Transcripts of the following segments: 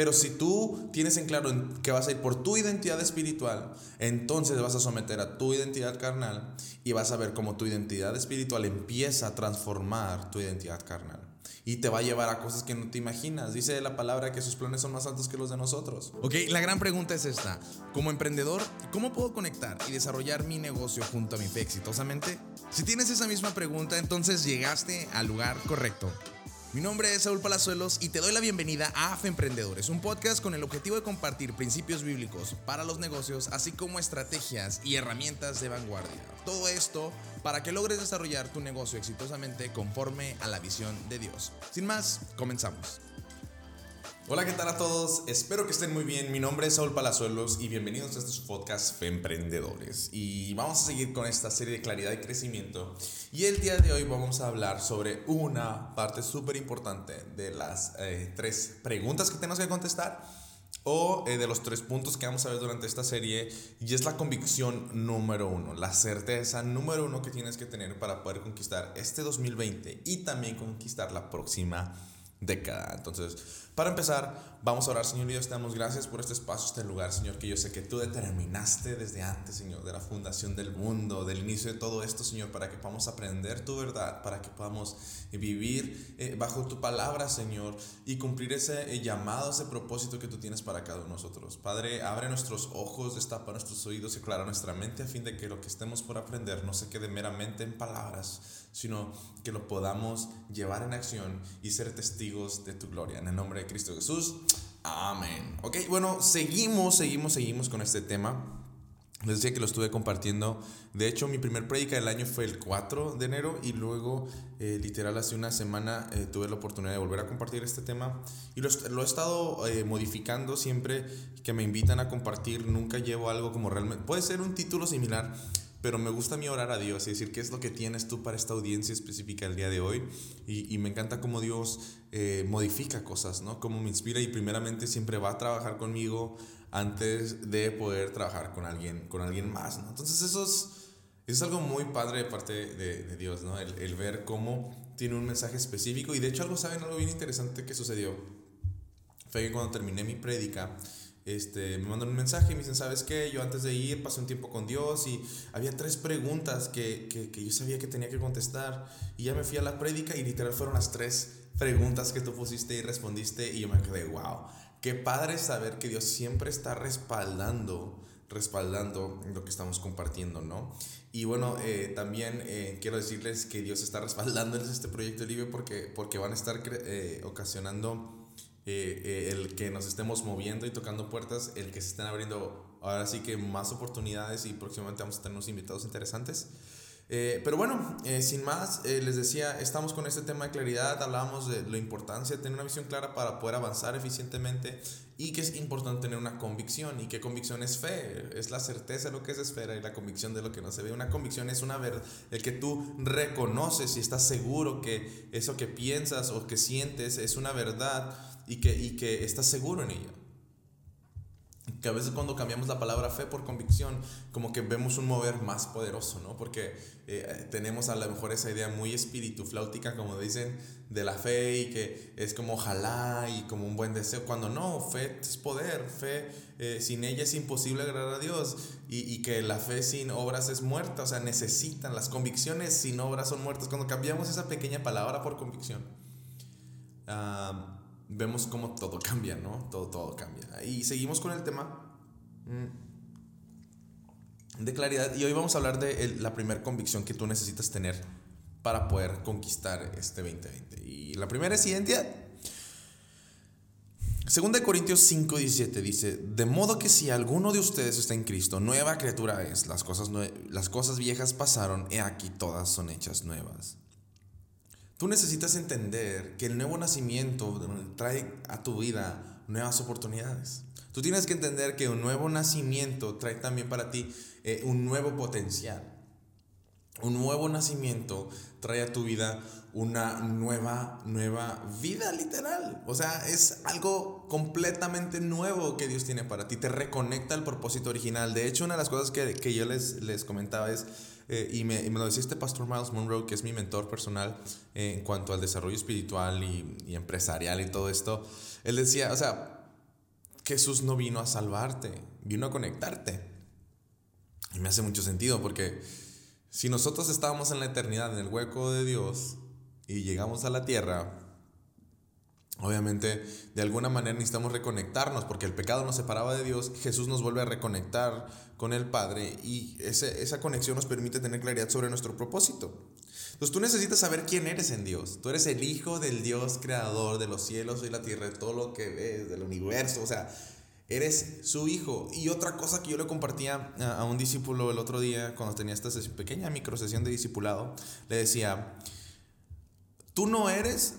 Pero si tú tienes en claro que vas a ir por tu identidad espiritual, entonces vas a someter a tu identidad carnal y vas a ver cómo tu identidad espiritual empieza a transformar tu identidad carnal y te va a llevar a cosas que no te imaginas. Dice la palabra que sus planes son más altos que los de nosotros. Ok, la gran pregunta es esta. Como emprendedor, ¿cómo puedo conectar y desarrollar mi negocio junto a mi fe exitosamente? Si tienes esa misma pregunta, entonces llegaste al lugar correcto. Mi nombre es Saúl Palazuelos y te doy la bienvenida a AFE Emprendedores, un podcast con el objetivo de compartir principios bíblicos para los negocios, así como estrategias y herramientas de vanguardia. Todo esto para que logres desarrollar tu negocio exitosamente conforme a la visión de Dios. Sin más, comenzamos. Hola, ¿qué tal a todos? Espero que estén muy bien. Mi nombre es Saúl Palazuelos y bienvenidos a estos podcasts Emprendedores. Y vamos a seguir con esta serie de claridad y crecimiento. Y el día de hoy vamos a hablar sobre una parte súper importante de las eh, tres preguntas que tenemos que contestar o eh, de los tres puntos que vamos a ver durante esta serie y es la convicción número uno, la certeza número uno que tienes que tener para poder conquistar este 2020 y también conquistar la próxima década. Entonces, para empezar, vamos a orar, Señor Dios, te damos gracias por este espacio, este lugar, Señor, que yo sé que tú determinaste desde antes, Señor, de la fundación del mundo, del inicio de todo esto, Señor, para que podamos aprender tu verdad, para que podamos vivir eh, bajo tu palabra, Señor, y cumplir ese eh, llamado, ese propósito que tú tienes para cada uno de nosotros. Padre, abre nuestros ojos, destapa nuestros oídos y aclara nuestra mente a fin de que lo que estemos por aprender no se quede meramente en palabras, sino que lo podamos llevar en acción y ser testigos de tu gloria. En el nombre de Cristo Jesús. Amén. Ok, bueno, seguimos, seguimos, seguimos con este tema. Les decía que lo estuve compartiendo. De hecho, mi primer predica del año fue el 4 de enero y luego, eh, literal, hace una semana eh, tuve la oportunidad de volver a compartir este tema. Y lo, lo he estado eh, modificando siempre que me invitan a compartir. Nunca llevo algo como realmente... Puede ser un título similar, pero me gusta a mí orar a Dios y decir qué es lo que tienes tú para esta audiencia específica el día de hoy. Y, y me encanta cómo Dios eh, modifica cosas, ¿no? Cómo me inspira y primeramente siempre va a trabajar conmigo antes de poder trabajar con alguien, con alguien más. Entonces eso es, es algo muy padre de parte de, de Dios, ¿no? El, el, ver cómo tiene un mensaje específico. Y de hecho algo, ¿saben? Algo bien interesante que sucedió. Fue que cuando terminé mi prédica, este, me mandan un mensaje y me dicen, ¿sabes qué? Yo antes de ir pasé un tiempo con Dios y había tres preguntas que, que, que, yo sabía que tenía que contestar y ya me fui a la prédica y literal fueron las tres preguntas que tú pusiste y respondiste y yo me quedé, wow, qué padre saber que Dios siempre está respaldando, respaldando lo que estamos compartiendo, ¿no? Y bueno, eh, también eh, quiero decirles que Dios está respaldando este proyecto libre porque, porque van a estar eh, ocasionando eh, eh, el que nos estemos moviendo y tocando puertas, el que se estén abriendo ahora sí que más oportunidades y próximamente vamos a tener unos invitados interesantes. Eh, pero bueno, eh, sin más, eh, les decía, estamos con este tema de claridad, hablábamos de la importancia de tener una visión clara para poder avanzar eficientemente y que es importante tener una convicción y que convicción es fe, es la certeza de lo que se espera y la convicción de lo que no se ve. Una convicción es una verdad, el que tú reconoces y estás seguro que eso que piensas o que sientes es una verdad y que, y que estás seguro en ella que a veces cuando cambiamos la palabra fe por convicción, como que vemos un mover más poderoso, ¿no? Porque eh, tenemos a lo mejor esa idea muy espíritu flautica, como dicen, de la fe y que es como ojalá y como un buen deseo, cuando no, fe es poder, fe eh, sin ella es imposible agradar a Dios y, y, que la fe sin obras es muerta, o sea, necesitan, las convicciones sin obras son muertas. Cuando cambiamos esa pequeña palabra por convicción, uh, vemos cómo todo cambia, ¿no? Todo, todo cambia. Y seguimos con el tema mm, de claridad. Y hoy vamos a hablar de la primera convicción que tú necesitas tener para poder conquistar este 2020. Y la primera es identidad. Segunda de Corintios 5, 17 dice, de modo que si alguno de ustedes está en Cristo, nueva criatura es, las cosas, las cosas viejas pasaron, y aquí todas son hechas nuevas. Tú necesitas entender que el nuevo nacimiento trae a tu vida nuevas oportunidades. Tú tienes que entender que un nuevo nacimiento trae también para ti eh, un nuevo potencial. Un nuevo nacimiento trae a tu vida una nueva, nueva vida literal. O sea, es algo completamente nuevo que Dios tiene para ti. Te reconecta al propósito original. De hecho, una de las cosas que, que yo les, les comentaba es eh, y, me, y, me, lo decía este pastor Miles Monroe, que es mi mentor personal eh, en cuanto al desarrollo espiritual y, y, empresarial y todo esto. Él decía, o sea, Jesús no vino a salvarte, vino a conectarte. Y me hace mucho sentido porque si nosotros estábamos en la eternidad, en el hueco de Dios, y llegamos a la tierra, obviamente de alguna manera necesitamos reconectarnos porque el pecado nos separaba de Dios, Jesús nos vuelve a reconectar con el Padre y esa conexión nos permite tener claridad sobre nuestro propósito. Entonces tú necesitas saber quién eres en Dios. Tú eres el Hijo del Dios creador de los cielos y la tierra, de todo lo que ves, del universo. O sea, eres su hijo. Y otra cosa que yo le compartía a, un discípulo el otro día, cuando tenía esta pequeña microsesión de discipulado, le decía, tú no eres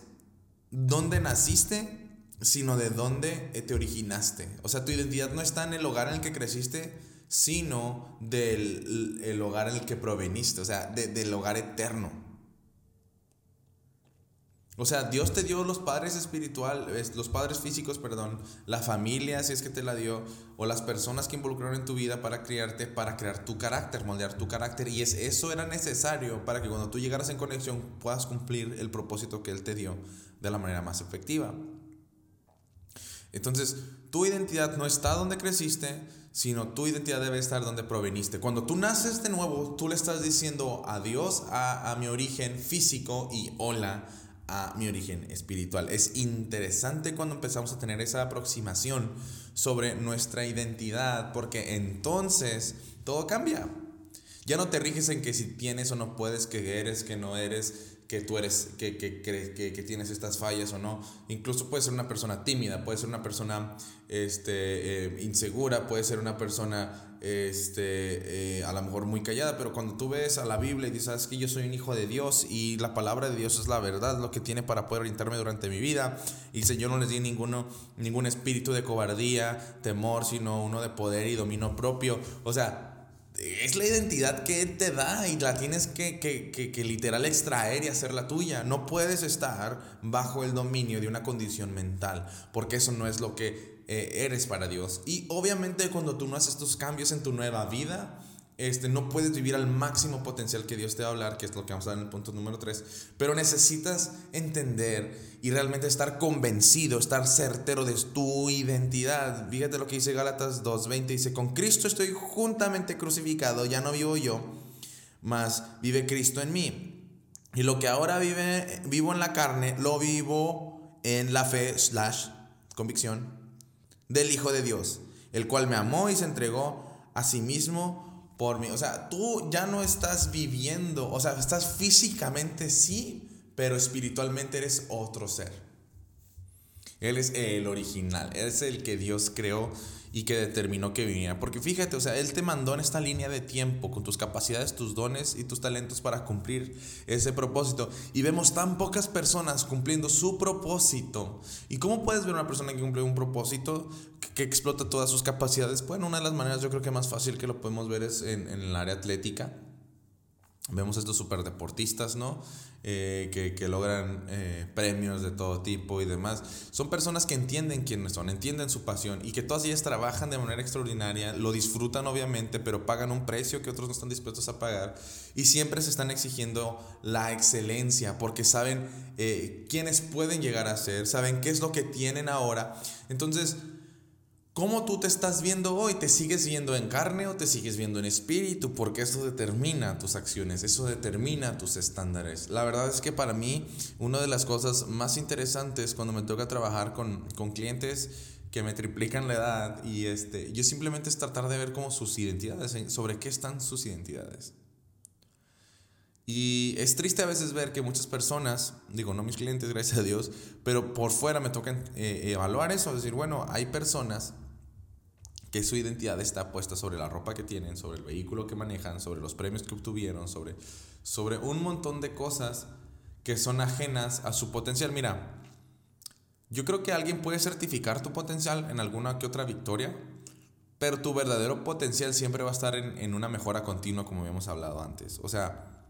donde naciste, sino de dónde te originaste. O sea, tu identidad no está en el hogar en el que creciste, sino del el hogar en el que proveniste, o sea, del hogar eterno. O sea, Dios te dio los padres espirituales, los padres físicos, perdón, la familia, si es que te la dio, o las personas que involucraron en tu vida para criarte, para crear tu carácter, moldear tu carácter. Y es, eso era necesario para que cuando tú llegaras en conexión puedas cumplir el propósito que Él te dio de la manera más efectiva. Entonces, tu identidad no está donde creciste, sino tu identidad debe estar donde proveniste. Cuando tú naces de nuevo, tú le estás diciendo adiós a, a mi origen físico y hola a mi origen espiritual. Es interesante cuando empezamos a tener esa aproximación sobre nuestra identidad, porque entonces todo cambia. Ya no te riges en que si tienes o no puedes, que eres, que no eres, que tú eres, que, que, que, que, tienes estas fallas o no. Incluso puede ser una persona tímida, puede ser una persona este, eh, insegura, puede ser una persona este, eh, a lo mejor muy callada, pero cuando tú ves a la Biblia y dices, que yo soy un hijo de Dios y la palabra de Dios es la verdad, lo que tiene para poder orientarme durante mi vida, y Señor no les di ninguno, ningún espíritu de cobardía, temor, sino uno de poder y dominio propio. O sea, es la identidad que Él te da y la tienes que, que, que, literal extraer y hacerla tuya. No puedes estar bajo el dominio de una condición mental, porque eso no es lo que eh, eres para Dios. Y obviamente cuando tú no haces estos cambios en tu nueva vida, este, no puedes vivir al máximo potencial que Dios te va a hablar, que es lo que vamos a dar en el punto número 3, pero necesitas entender y realmente estar convencido, estar certero de tu identidad. Fíjate lo que dice Gálatas 2.20, dice, con Cristo estoy juntamente crucificado, ya no vivo yo, mas vive Cristo en mí. Y lo que ahora vive, vivo en la carne, lo vivo en la fe slash convicción del Hijo de Dios, el cual me amó y se entregó a sí mismo por mí. O sea, tú ya no estás viviendo, o sea, estás físicamente sí, pero espiritualmente eres otro ser. Él es el original, es el que Dios creó y que determinó que viniera. Porque fíjate, o sea, Él te mandó en esta línea de tiempo con tus capacidades, tus dones y tus talentos para cumplir ese propósito. Y vemos tan pocas personas cumpliendo su propósito. ¿Y cómo puedes ver una persona que cumple un propósito? Que explota todas sus capacidades. Bueno, una de las maneras yo creo que más fácil que lo podemos ver es en, en el área atlética. Vemos estos superdeportistas, ¿no? Eh, que, que, logran eh, premios de todo tipo y demás. Son personas que entienden quiénes son, entienden su pasión y que todas ellas trabajan de manera extraordinaria, lo disfrutan obviamente, pero pagan un precio que otros no están dispuestos a pagar y siempre se están exigiendo la excelencia porque saben eh, quiénes pueden llegar a ser, saben qué es lo que tienen ahora. Entonces, ¿Cómo tú te estás viendo hoy? ¿Te sigues viendo en carne o te sigues viendo en espíritu? Porque eso determina tus acciones, eso determina tus estándares. La verdad es que para mí una de las cosas más interesantes cuando me toca trabajar con, con clientes que me triplican la edad y este, yo simplemente es tratar de ver cómo sus identidades, sobre qué están sus identidades. Y es triste a veces ver que muchas personas, digo, no mis clientes, gracias a Dios, pero por fuera me tocan eh, evaluar eso, decir, bueno, hay personas que su identidad está puesta sobre la ropa que tienen, sobre el vehículo que manejan, sobre los premios que obtuvieron, sobre, sobre un montón de cosas que son ajenas a su potencial. Mira, yo creo que alguien puede certificar tu potencial en alguna que otra victoria, pero tu verdadero potencial siempre va a estar en, en una mejora continua, como habíamos hablado antes. O sea,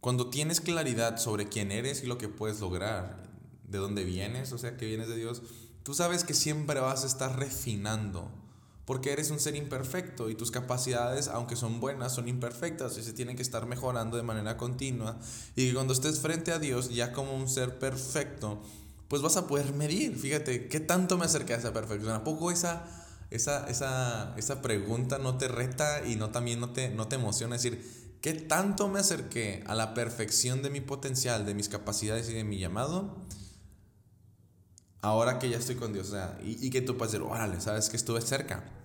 cuando tienes claridad sobre quién eres y lo que puedes lograr, de dónde vienes, o sea, que vienes de Dios, tú sabes que siempre vas a estar refinando porque eres un ser imperfecto y tus capacidades, aunque son buenas, son imperfectas y se tienen que estar mejorando de manera continua. Y que cuando estés frente a Dios, ya como un ser perfecto, pues vas a poder medir, fíjate, ¿qué tanto me acerqué a esa perfección? ¿A poco esa, esa, esa, esa pregunta no te reta y no también no te, no te emociona? Es decir, ¿qué tanto me acerqué a la perfección de mi potencial, de mis capacidades y de mi llamado? Ahora que ya estoy con Dios, o sea, y, y que tú puedes decir, órale, sabes que estuve cerca.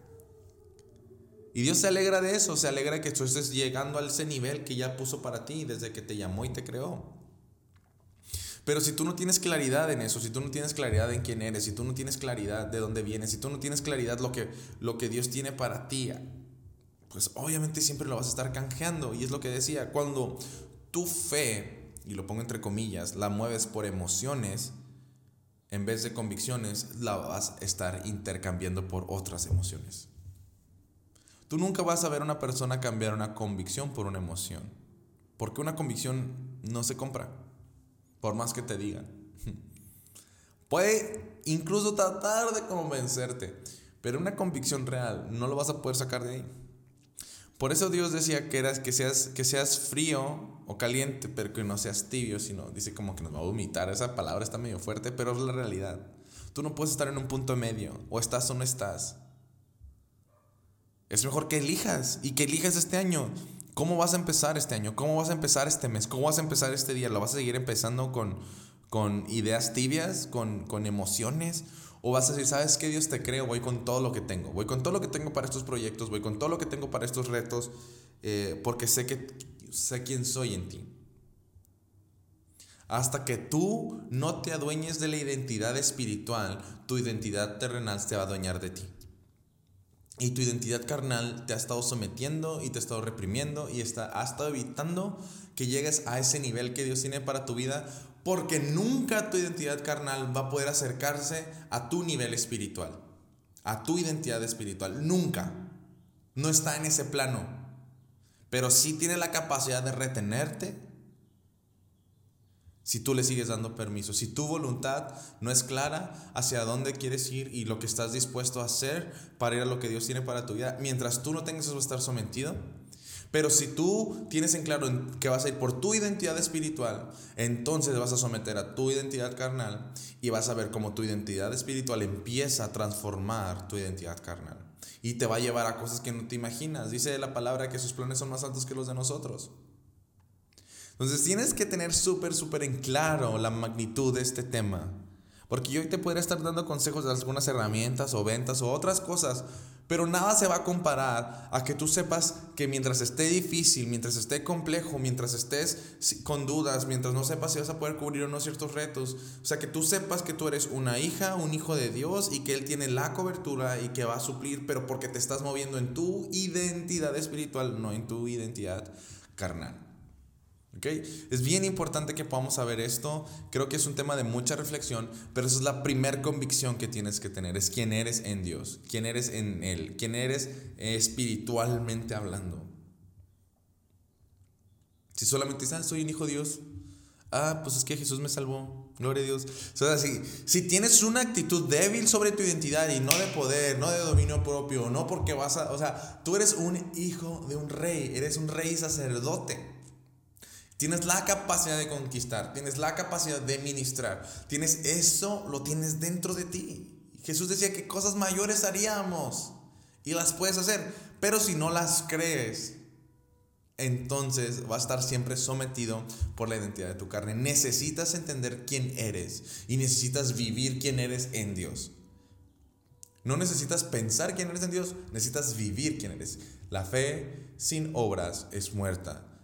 Y Dios se alegra de eso, se alegra que tú estés llegando a ese nivel que ya puso para ti desde que te llamó y te creó. Pero si tú no tienes claridad en eso, si tú no tienes claridad en quién eres, si tú no tienes claridad de dónde vienes, si tú no tienes claridad lo que, lo que Dios tiene para ti, pues obviamente siempre lo vas a estar canjeando. Y es lo que decía, cuando tu fe, y lo pongo entre comillas, la mueves por emociones, en vez de convicciones, la vas a estar intercambiando por otras emociones. Tú nunca vas a ver a una persona cambiar una convicción por una emoción, porque una convicción no se compra por más que te digan. Puede incluso tratar de convencerte, pero una convicción real no lo vas a poder sacar de ahí. Por eso Dios decía que, eras, que, seas, que seas frío o caliente, pero que no seas tibio, sino dice como que nos va a vomitar. Esa palabra está medio fuerte, pero es la realidad. Tú no puedes estar en un punto medio, o estás o no estás. Es mejor que elijas y que elijas este año. ¿Cómo vas a empezar este año? ¿Cómo vas a empezar este mes? ¿Cómo vas a empezar este día? ¿Lo vas a seguir empezando con, con ideas tibias, con, con emociones? ¿O vas a decir, sabes qué Dios te creo? Voy con todo lo que tengo. Voy con todo lo que tengo para estos proyectos. Voy con todo lo que tengo para estos retos. Eh, porque sé, que, sé quién soy en ti. Hasta que tú no te adueñes de la identidad espiritual, tu identidad terrenal se va a adueñar de ti. Y tu identidad carnal te ha estado sometiendo y te ha estado reprimiendo y está, ha estado evitando que llegues a ese nivel que Dios tiene para tu vida porque nunca tu identidad carnal va a poder acercarse a tu nivel espiritual, a tu identidad espiritual. Nunca. No está en ese plano. Pero sí tiene la capacidad de retenerte si tú le sigues dando permiso, si tu voluntad no es clara hacia dónde quieres ir y lo que estás dispuesto a hacer para ir a lo que Dios tiene para tu vida, mientras tú no tengas eso estar sometido. Pero si tú tienes en claro que vas a ir por tu identidad espiritual, entonces vas a someter a tu identidad carnal y vas a ver cómo tu identidad espiritual empieza a transformar tu identidad carnal. Y te va a llevar a cosas que no te imaginas. Dice la palabra que sus planes son más altos que los de nosotros. Entonces tienes que tener súper, súper en claro la magnitud de este tema. Porque yo te podría estar dando consejos de algunas herramientas o ventas o otras cosas, pero nada se va a comparar a que tú sepas que mientras esté difícil, mientras esté complejo, mientras estés con dudas, mientras no sepas si vas a poder cubrir o no ciertos retos, o sea, que tú sepas que tú eres una hija, un hijo de Dios y que Él tiene la cobertura y que va a suplir, pero porque te estás moviendo en tu identidad espiritual, no en tu identidad carnal. Es bien importante que podamos saber esto. Creo que es un tema de mucha reflexión, pero esa es la primera convicción que tienes que tener. Es quién eres en Dios, quién eres en Él, quién eres espiritualmente hablando. Si solamente dices, ah, soy un hijo de Dios, ah, pues es que Jesús me salvó, gloria a Dios. O sea, si, si tienes una actitud débil sobre tu identidad y no de poder, no de dominio propio, no porque vas a, o sea, tú eres un hijo de un rey, eres un rey sacerdote. Tienes la capacidad de conquistar, tienes la capacidad de ministrar, tienes eso, lo tienes dentro de ti. Jesús decía que cosas mayores haríamos y las puedes hacer, pero si no las crees, entonces vas a estar siempre sometido por la identidad de tu carne. Necesitas entender quién eres y necesitas vivir quién eres en Dios. No necesitas pensar quién eres en Dios, necesitas vivir quién eres. La fe sin obras es muerta.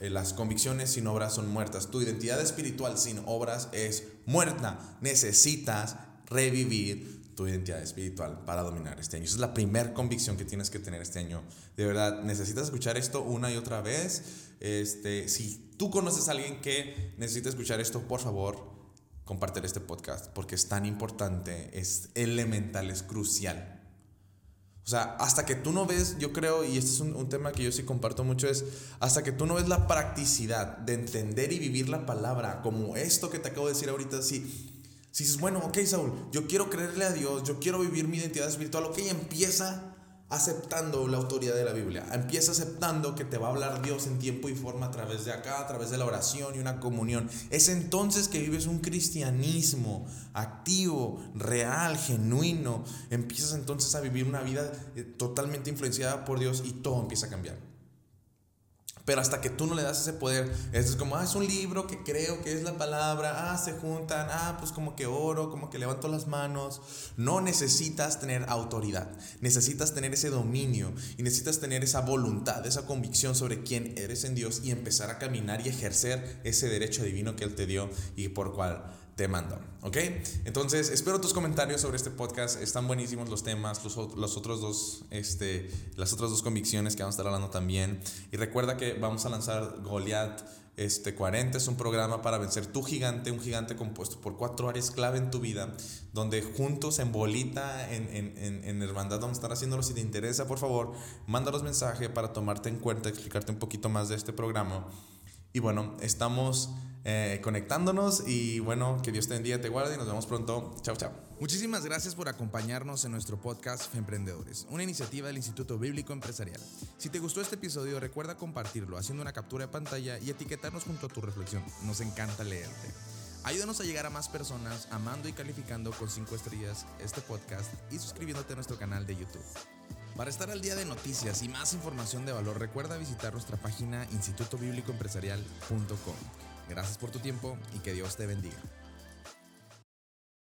Eh, las convicciones sin obras son muertas. Tu identidad espiritual sin obras es muerta. Necesitas revivir tu identidad espiritual para dominar este año. Esa es la primera convicción que tienes que tener este año. De verdad, necesitas escuchar esto una y otra vez. Este, si tú conoces a alguien que necesita escuchar esto, por favor, compártelo este podcast porque es tan importante, es elemental, es crucial. O sea, hasta que tú no ves, yo creo, y este es un, tema que yo sí comparto mucho, es hasta que tú no ves la practicidad de entender y vivir la palabra, como esto que te acabo de decir ahorita, si, si dices, bueno, ok, Saúl, yo quiero creerle a Dios, yo quiero vivir mi identidad espiritual, ok, empieza aceptando la autoridad de la Biblia. Empieza aceptando que te va a hablar Dios en tiempo y forma a través de acá, a través de la oración y una comunión. Es entonces que vives un cristianismo activo, real, genuino. Empiezas entonces a vivir una vida eh, totalmente influenciada por Dios y todo empieza a cambiar. Pero hasta que tú no le das ese poder, es como, ah, es un libro que creo que es la palabra, ah, se juntan, ah, pues como que oro, como que levanto las manos. No necesitas tener autoridad, necesitas tener ese dominio y necesitas tener esa voluntad, esa convicción sobre quién eres en Dios y empezar a caminar y ejercer ese derecho divino que Él te dio y por cual te mando. ¿Ok? Entonces, espero tus comentarios sobre este podcast. Están buenísimos los temas, los, los, otros dos, este, las otras dos convicciones que vamos a estar hablando también. Y recuerda que vamos a lanzar Goliath este 40 es un programa para vencer tu gigante, un gigante compuesto por cuatro áreas clave en tu vida, donde juntos en bolita, en, en, en, hermandad vamos a estar haciéndolo. Si te interesa, por favor, mándanos mensaje para tomarte en cuenta, explicarte un poquito más de este programa. Y bueno, estamos eh, conectándonos y bueno, que Dios te bendiga, te guarde y nos vemos pronto. Chao, chao. Muchísimas gracias por acompañarnos en nuestro podcast Emprendedores, una iniciativa del Instituto Bíblico Empresarial. Si te gustó este episodio, recuerda compartirlo haciendo una captura de pantalla y etiquetarnos junto a tu reflexión. Nos encanta leerte. Ayúdanos a llegar a más personas amando y calificando con 5 estrellas este podcast y suscribiéndote a nuestro canal de YouTube. Para estar al día de noticias y más información de valor, recuerda visitar nuestra página institutobiblicoempresarial.com. Gracias por tu tiempo y que Dios te bendiga.